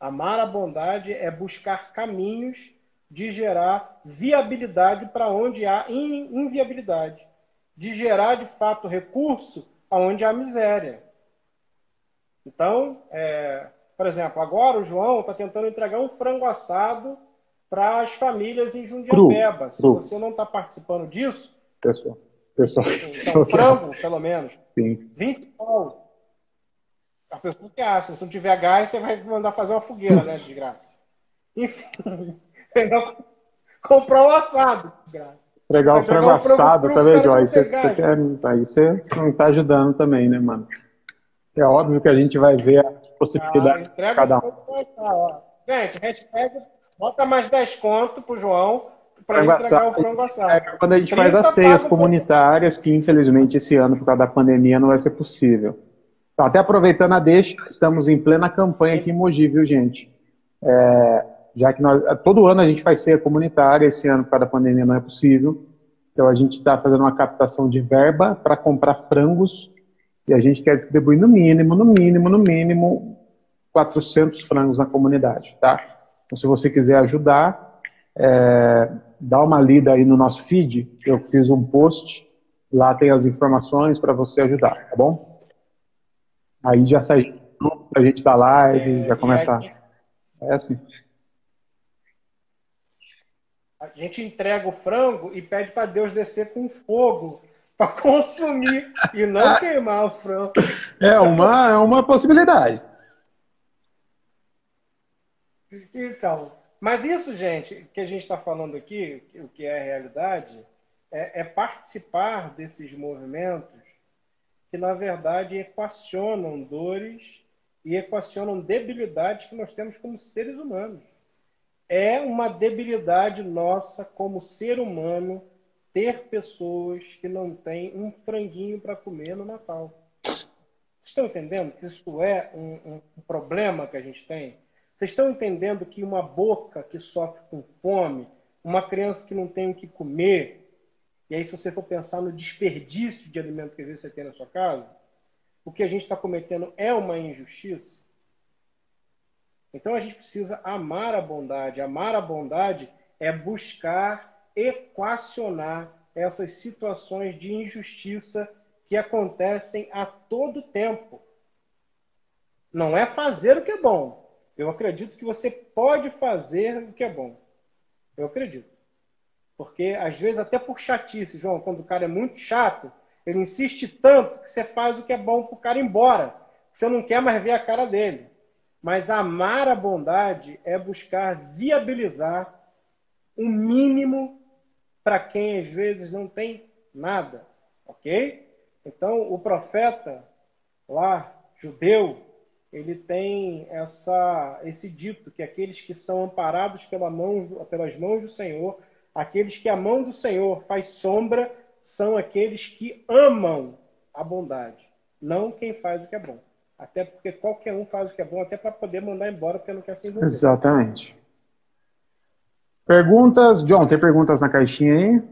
Amar a bondade é buscar caminhos de gerar viabilidade para onde há inviabilidade, de gerar de fato recurso aonde há miséria. Então, é, por exemplo, agora o João está tentando entregar um frango assado para as famílias em Jundiapeba. Se você não está participando disso. Pessoal. Pessoal. Então, frango, pelo menos. Sim. 20 pau. A pessoa que acha. Se não tiver gás, você vai mandar fazer uma fogueira, né? De graça. Enfim. comprar o um assado, de graça. Entregar o frango assado também, Joyce. Você, você quer, aí você, você não está ajudando também, né, mano? É óbvio que a gente vai ver a possibilidade ah, de cada um. Gente, hashtag, bota mais 10 conto pro João para entregar o frango assado. É quando a gente faz as ceias comunitárias, que infelizmente esse ano, por causa da pandemia, não vai ser possível. Então, até aproveitando a deixa, estamos em plena campanha aqui em Mogi, viu, gente? É, já que nós, todo ano a gente faz ceia comunitária, esse ano, por causa da pandemia, não é possível. Então, a gente está fazendo uma captação de verba para comprar frangos e a gente quer distribuir no mínimo, no mínimo, no mínimo 400 frangos na comunidade, tá? Então, se você quiser ajudar, é, dá uma lida aí no nosso feed. Eu fiz um post, lá tem as informações para você ajudar, tá bom? Aí já sai a gente da live, já começa. É assim. A gente entrega o frango e pede para Deus descer com fogo para consumir e não queimar o frango. É uma, é uma possibilidade. Então, mas isso, gente, que a gente está falando aqui, o que é a realidade, é, é participar desses movimentos que, na verdade, equacionam dores e equacionam debilidades que nós temos como seres humanos. É uma debilidade nossa como ser humano ter pessoas que não têm um franguinho para comer no Natal. Vocês estão entendendo que isso é um, um, problema que a gente tem? Vocês estão entendendo que uma boca que sofre com fome, uma criança que não tem o que comer, e aí se você for pensar no desperdício de alimento que às vezes você tem na sua casa, o que a gente está cometendo é uma injustiça? Então a gente precisa amar a bondade. Amar a bondade é buscar equacionar essas situações de injustiça que acontecem a todo tempo. Não é fazer o que é bom. Eu acredito que você pode fazer o que é bom. Eu acredito. Porque, às vezes, até por chatice, João, quando o cara é muito chato, ele insiste tanto que você faz o que é bom para o cara ir embora. Você não quer mais ver a cara dele. Mas amar a bondade é buscar viabilizar o mínimo para quem às vezes não tem nada, ok? Então, o profeta lá, judeu, ele tem essa, esse dito que aqueles que são amparados pela mão, pelas mãos do Senhor, aqueles que a mão do Senhor faz sombra, são aqueles que amam a bondade, não quem faz o que é bom. Até porque qualquer um faz o que é bom, até para poder mandar embora porque não quer se envolver. Exatamente. Perguntas? John, tem perguntas na caixinha aí?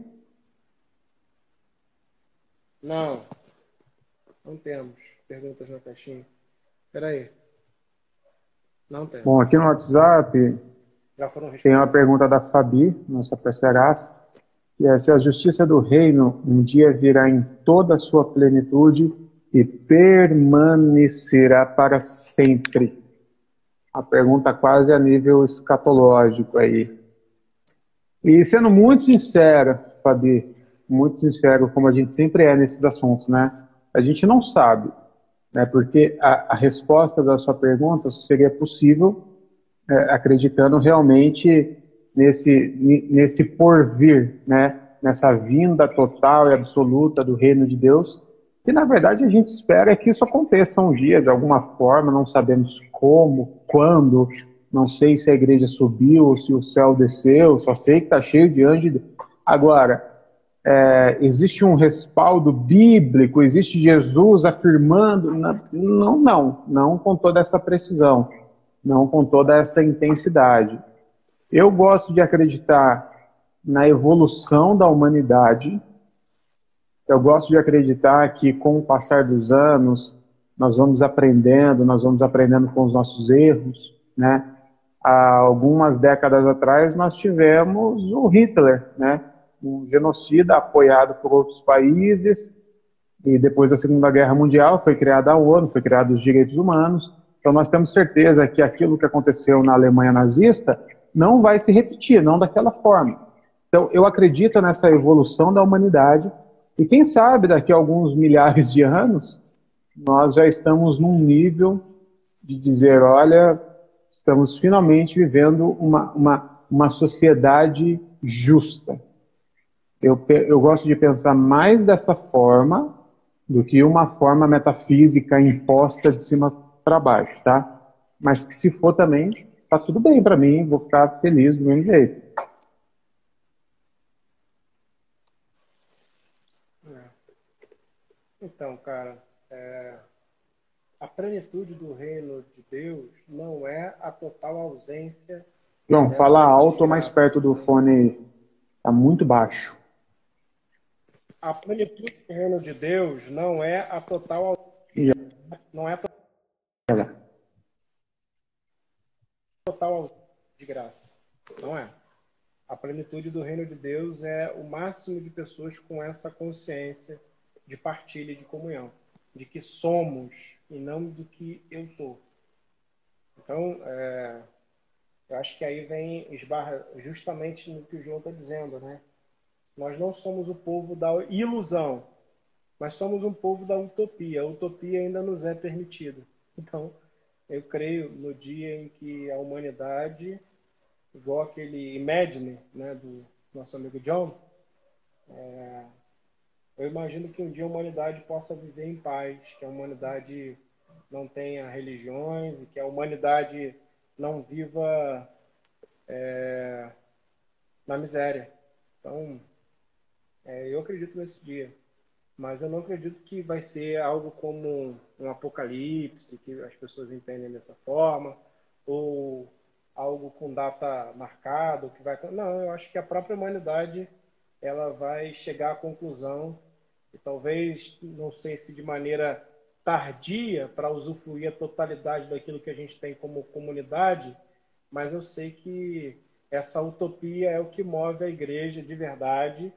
Não. Não temos perguntas na caixinha. Espera aí. Não temos. Bom, aqui no WhatsApp tem uma pergunta da Fabi, nossa parceiraça, que é se a justiça do reino um dia virá em toda a sua plenitude e permanecerá para sempre. A pergunta quase a nível escatológico aí. E sendo muito sincero, Fabi, muito sincero, como a gente sempre é nesses assuntos, né? A gente não sabe, né? Porque a, a resposta da sua pergunta seria possível é, acreditando realmente nesse nesse porvir, né? Nessa vinda total e absoluta do reino de Deus, que na verdade a gente espera que isso aconteça um dia de alguma forma, não sabemos como, quando, não sei se a igreja subiu ou se o céu desceu, só sei que está cheio de anjos. Agora, é, existe um respaldo bíblico, existe Jesus afirmando. Não, não, não com toda essa precisão, não com toda essa intensidade. Eu gosto de acreditar na evolução da humanidade, eu gosto de acreditar que com o passar dos anos, nós vamos aprendendo, nós vamos aprendendo com os nossos erros, né? Há algumas décadas atrás nós tivemos o Hitler, né? Um genocida apoiado por outros países e depois da Segunda Guerra Mundial foi criada a ONU, foi criados os direitos humanos. Então nós temos certeza que aquilo que aconteceu na Alemanha nazista não vai se repetir, não daquela forma. Então eu acredito nessa evolução da humanidade e quem sabe daqui a alguns milhares de anos nós já estamos num nível de dizer, olha, estamos finalmente vivendo uma, uma, uma sociedade justa. Eu, eu gosto de pensar mais dessa forma do que uma forma metafísica imposta de cima para baixo, tá? Mas que se for também, tá tudo bem para mim, vou ficar feliz do mesmo jeito. É. Então, cara, é, a plenitude do reino de Deus não é a total ausência. João, fala alto ou mais perto do fone. Está muito baixo. A plenitude do reino de Deus não é a total ausência. Não é a total de graça. Não é. A plenitude do reino de Deus é o máximo de pessoas com essa consciência de partilha e de comunhão de que somos e não do que eu sou. Então, é, eu acho que aí vem esbarra justamente no que o João está dizendo, né? Nós não somos o povo da ilusão, mas somos um povo da utopia. A utopia ainda nos é permitida. Então, eu creio no dia em que a humanidade, igual aquele Imagine, né, do nosso amigo John, é, eu imagino que um dia a humanidade possa viver em paz, que a humanidade não tenha religiões e que a humanidade não viva é, na miséria. Então, é, eu acredito nesse dia, mas eu não acredito que vai ser algo como um apocalipse, que as pessoas entendem dessa forma, ou algo com data marcada, que vai. Não, eu acho que a própria humanidade ela vai chegar à conclusão e talvez, não sei se de maneira tardia para usufruir a totalidade daquilo que a gente tem como comunidade, mas eu sei que essa utopia é o que move a igreja de verdade,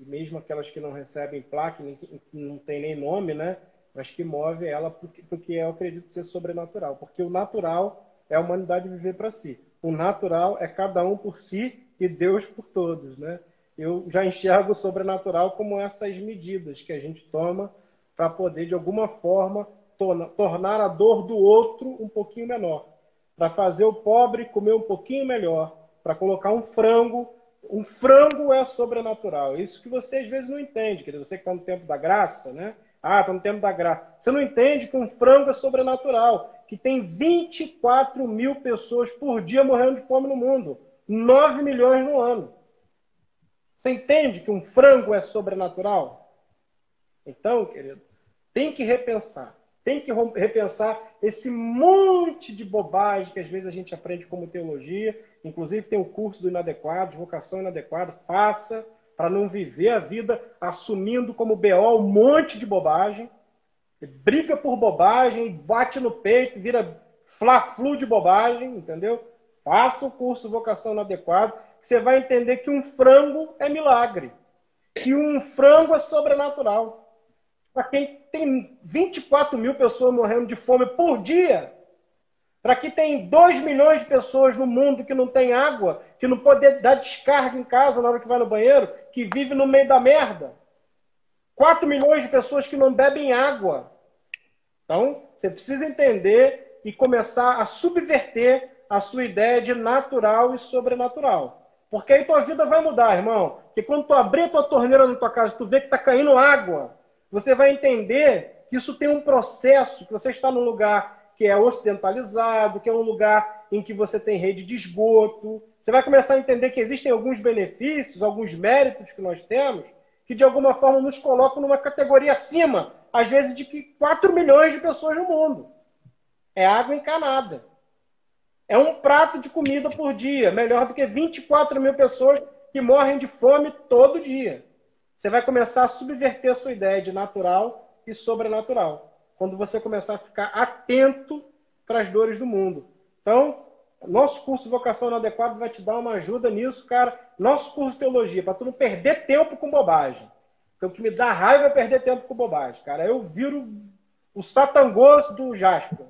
e mesmo aquelas que não recebem placa, que não tem nem nome, né? Mas que move ela porque, porque eu acredito ser sobrenatural. Porque o natural é a humanidade viver para si. O natural é cada um por si e Deus por todos, né? eu já enxergo o sobrenatural como essas medidas que a gente toma para poder, de alguma forma, tornar a dor do outro um pouquinho menor, para fazer o pobre comer um pouquinho melhor, para colocar um frango. Um frango é sobrenatural. Isso que você às vezes não entende, querido. Você que está no tempo da graça, né? Ah, está no tempo da graça. Você não entende que um frango é sobrenatural, que tem 24 mil pessoas por dia morrendo de fome no mundo, 9 milhões no ano. Você entende que um frango é sobrenatural? Então, querido, tem que repensar. Tem que repensar esse monte de bobagem que às vezes a gente aprende como teologia. Inclusive tem o curso do inadequado, de vocação inadequada. Faça para não viver a vida assumindo como BO um monte de bobagem. Briga por bobagem, bate no peito, vira fla-flu de bobagem, entendeu? Faça o curso Vocação Inadequado você vai entender que um frango é milagre, que um frango é sobrenatural. Para quem tem 24 mil pessoas morrendo de fome por dia, para quem tem 2 milhões de pessoas no mundo que não tem água, que não pode dar descarga em casa na hora que vai no banheiro, que vive no meio da merda. 4 milhões de pessoas que não bebem água. Então, você precisa entender e começar a subverter a sua ideia de natural e sobrenatural. Porque aí tua vida vai mudar, irmão. Porque quando tu abrir tua torneira na tua casa, tu vê que está caindo água, você vai entender que isso tem um processo, que você está num lugar que é ocidentalizado, que é um lugar em que você tem rede de esgoto. Você vai começar a entender que existem alguns benefícios, alguns méritos que nós temos, que de alguma forma nos colocam numa categoria acima, às vezes, de que 4 milhões de pessoas no mundo. É água encanada. É um prato de comida por dia, melhor do que 24 mil pessoas que morrem de fome todo dia. você vai começar a subverter a sua ideia de natural e sobrenatural. Quando você começar a ficar atento para as dores do mundo. Então, nosso curso de vocação inadequado vai te dar uma ajuda nisso, cara. Nosso curso de teologia, para tu não perder tempo com bobagem. Porque o que me dá raiva é perder tempo com bobagem, cara. Eu viro o satangoso do Jasper.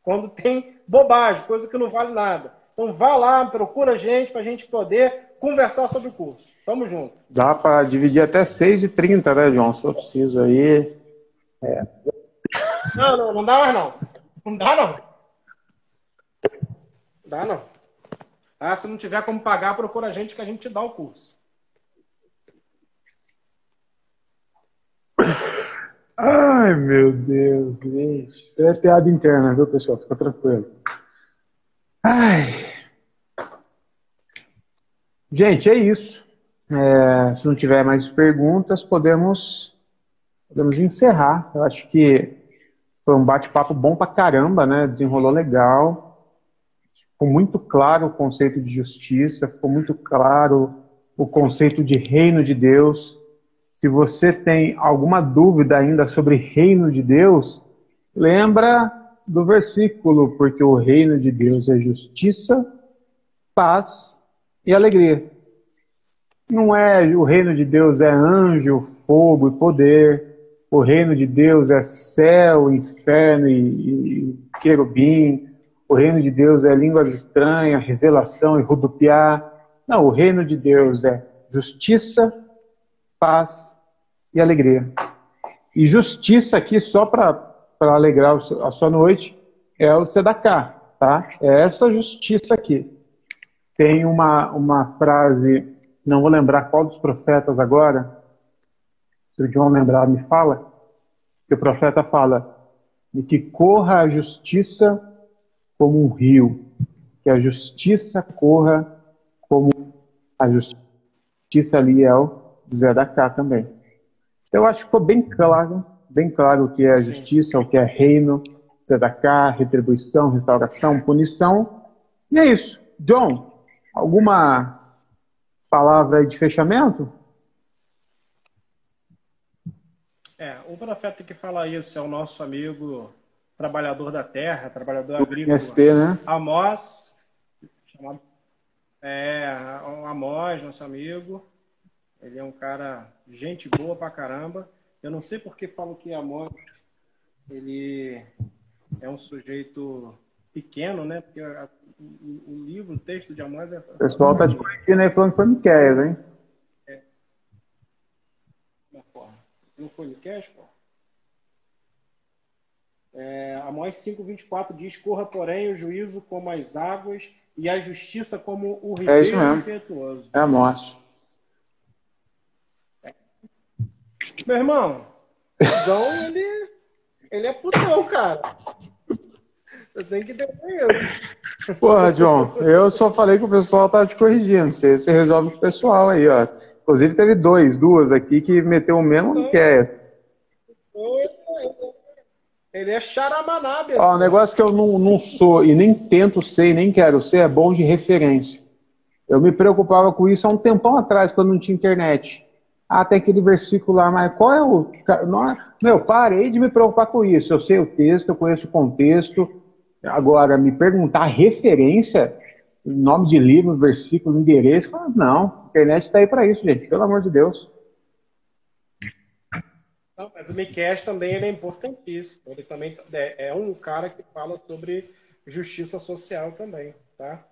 Quando tem bobagem, coisa que não vale nada. Então vá lá, procura a gente para a gente poder conversar sobre o curso. Tamo junto. Dá para dividir até 6h30, né, João? Se eu preciso aí. É. Não, não, não dá mais não. Não dá não. Dá não. Ah, se não tiver como pagar, procura a gente que a gente te dá o curso. Ai, meu Deus, Isso é piada interna, viu, pessoal? Fica tranquilo. Ai. Gente, é isso. É, se não tiver mais perguntas, podemos, podemos encerrar. Eu acho que foi um bate-papo bom pra caramba, né? Desenrolou legal. Ficou muito claro o conceito de justiça, ficou muito claro o conceito de reino de Deus. Se você tem alguma dúvida ainda sobre reino de Deus, lembra do versículo, porque o reino de Deus é justiça, paz e alegria. Não é o reino de Deus é anjo, fogo e poder. O reino de Deus é céu, inferno e, e querubim. O reino de Deus é línguas estranhas, revelação e rodopiar. Não, o reino de Deus é justiça, paz e alegria. E justiça aqui, só para alegrar a sua noite, é o Sedacá, tá? É essa justiça aqui. Tem uma, uma frase, não vou lembrar qual dos profetas agora, se o João lembrar, me fala, que o profeta fala de que corra a justiça como um rio, que a justiça corra como a justiça ali é o Zedacá também. Eu acho que ficou bem claro, bem claro o que é justiça, o que é reino, tzedakah, retribuição, restauração, punição. E é isso. John, alguma palavra de fechamento? É, o profeta que fala isso é o nosso amigo trabalhador da terra, trabalhador agrícola. MST, né? Amós, chamado, é, Amós, nosso amigo. Ele é um cara, gente boa pra caramba. Eu não sei porque falo que Amós, ele é um sujeito pequeno, né? Porque a, o, o, livro, o texto de Amós é... O pessoal tá te corrigindo aí falando que foi Miqueias, hein? É. Foi Miqueias, pô? É, Amós 5,24 diz: Corra, porém, o juízo como as águas e a justiça como o ribeiro é impetuoso. É Amós. Meu irmão, então ele, ele é putão, cara. Você tem que entender isso. Porra, John, eu só falei que o pessoal tá te corrigindo. Você, você resolve com o pessoal aí, ó. Inclusive teve dois, duas aqui que meteu o mesmo então, que é. Ele é charamanábia. Ó, o negócio que eu não, não sou e nem tento ser e nem quero ser é bom de referência. Eu me preocupava com isso há um tempão atrás, quando não tinha internet. Ah, tem aquele versículo lá, mas qual é o. Meu, parei de me preocupar com isso. Eu sei o texto, eu conheço o contexto. Agora, me perguntar referência, nome de livro, versículo, endereço, não, a internet está aí para isso, gente, pelo amor de Deus. Não, mas o Miquel também ele é importantíssimo. Ele também é, é um cara que fala sobre justiça social também, tá?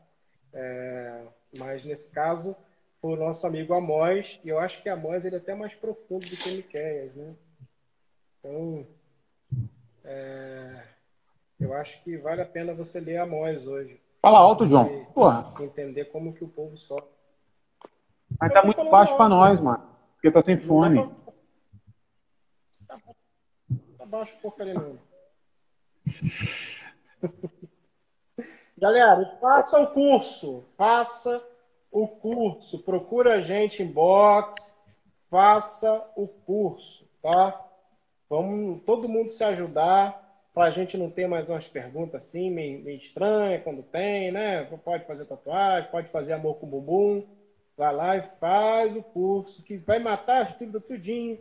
É, mas nesse caso, o nosso amigo Amós, e eu acho que Amós ele é até mais profundo do que Miqueias, né? Então, é, eu acho que vale a pena você ler Amós hoje. Fala alto, João. Porra. Entender como que o povo sofre. Mas tá muito baixo para nós, mano. Porque tá sem fone. Tá, tá baixo porcaria não. Galera, faça o curso. Faça o curso. Procura a gente em box, faça o curso, tá? Vamos todo mundo se ajudar para a gente não ter mais umas perguntas assim, meio, meio estranhas quando tem, né? Pode fazer tatuagem, pode fazer amor com bumbum. vai lá e faz o curso que vai matar as dúvidas tudinho.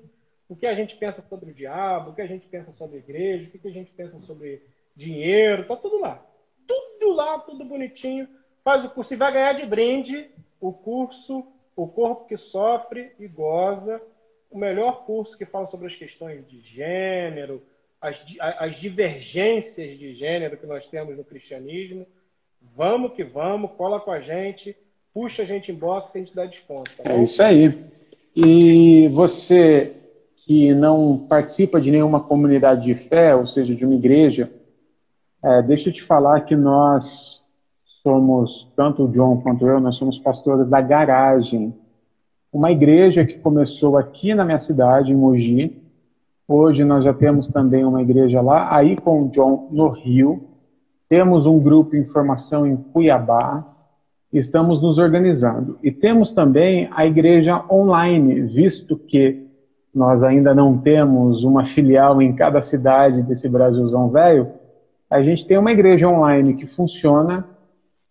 O que a gente pensa sobre o diabo, o que a gente pensa sobre a igreja, o que a gente pensa sobre dinheiro, tá tudo lá. Tudo lá, tudo bonitinho. Faz o curso e vai ganhar de brinde o curso O Corpo que Sofre e Goza, o melhor curso que fala sobre as questões de gênero, as, as divergências de gênero que nós temos no cristianismo. Vamos que vamos, cola com a gente, puxa a gente em box que a gente dá desconto. Tá é isso aí. E você que não participa de nenhuma comunidade de fé, ou seja, de uma igreja, é, deixa eu te falar que nós somos, tanto o John quanto eu, nós somos pastores da Garagem, uma igreja que começou aqui na minha cidade, em Mogi. Hoje nós já temos também uma igreja lá, aí com John no Rio. Temos um grupo em formação em Cuiabá. Estamos nos organizando. E temos também a igreja online, visto que nós ainda não temos uma filial em cada cidade desse Brasilzão velho. A gente tem uma igreja online que funciona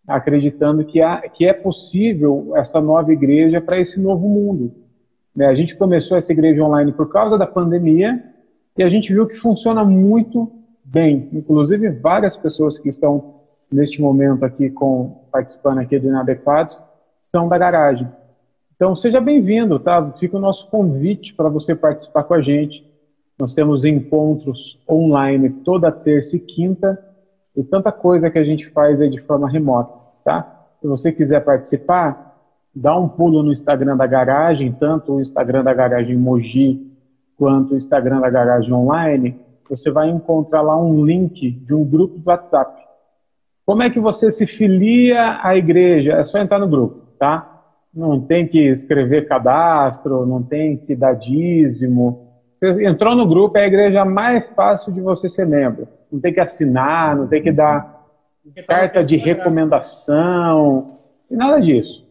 acreditando que, há, que é possível essa nova igreja para esse novo mundo. Né? A gente começou essa igreja online por causa da pandemia e a gente viu que funciona muito bem. Inclusive, várias pessoas que estão neste momento aqui com, participando aqui do Inadequados são da garagem. Então, seja bem-vindo, tá? Fica o nosso convite para você participar com a gente. Nós temos encontros online toda terça e quinta e tanta coisa que a gente faz aí de forma remota, tá? Se você quiser participar, dá um pulo no Instagram da Garagem, tanto o Instagram da Garagem Mogi quanto o Instagram da Garagem Online, você vai encontrar lá um link de um grupo do WhatsApp. Como é que você se filia à igreja? É só entrar no grupo, tá? Não tem que escrever cadastro, não tem que dar dízimo. Você entrou no grupo, é a igreja mais fácil de você ser membro não tem que assinar, não tem que dar carta de recomendação, e nada disso.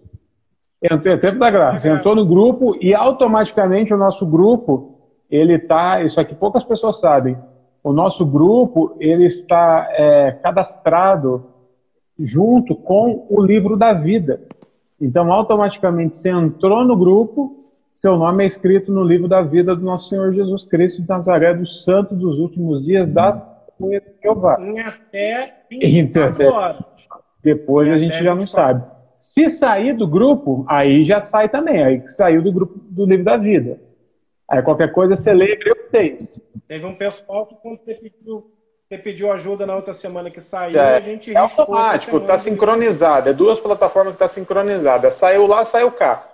Entrou, tempo da graça. Entrou no grupo e automaticamente o nosso grupo, ele está, isso aqui poucas pessoas sabem, o nosso grupo, ele está é, cadastrado junto com o livro da vida. Então, automaticamente, você entrou no grupo, seu nome é escrito no livro da vida do nosso Senhor Jesus Cristo de Nazaré, do Santo dos últimos dias, das testemunha de Jeová. Em até 24 então, horas. Depois em a gente já não sabe. Se sair do grupo, aí já sai também. Aí saiu do grupo do livro da vida. Aí qualquer coisa você lê Hebreu 6. Teve um pessoal que quando você pediu, você pediu ajuda na outra semana que saiu, é, a gente É automático, está sincronizado. É duas plataformas que está sincronizada. Saiu lá, saiu cá.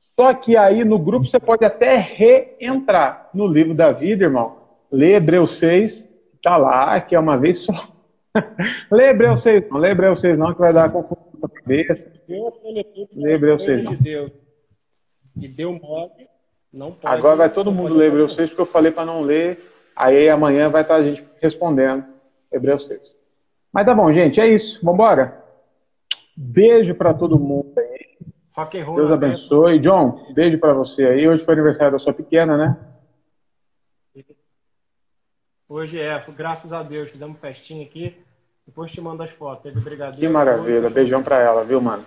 Só que aí no grupo você pode até reentrar no livro da vida, irmão. Lê Hebreu 6 Tá lá, que é uma vez só. Lê Hebreu 6, não. Lê Hebreu 6 não, que vai dar confusão na cabeça. Lê Hebreu 6 não. De E deu mole, não pode. Agora vai todo mundo ler Hebreu 6, porque eu falei para não ler. Aí amanhã vai estar a gente respondendo Hebreu 6. Mas tá bom, gente, é isso. Vambora? Beijo para todo mundo aí. Rock and roll, Deus abençoe. John, beijo para você aí. Hoje foi aniversário da sua pequena, né? Hoje é, graças a Deus, fizemos festinha aqui. Depois te mando as fotos. Teve brigadeiro. Que maravilha. Beijão pra ela, viu, mano?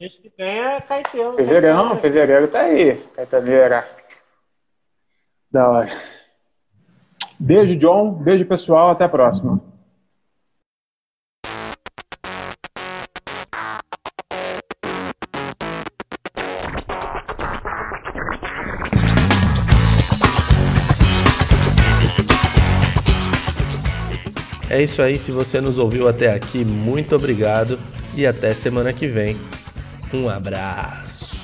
Esse que tem é Caetano. Fevereirão, fevereiro tá aí. Caetaneira. Da hora. Beijo, John. Beijo, pessoal. Até a próxima. É isso aí, se você nos ouviu até aqui, muito obrigado e até semana que vem. Um abraço.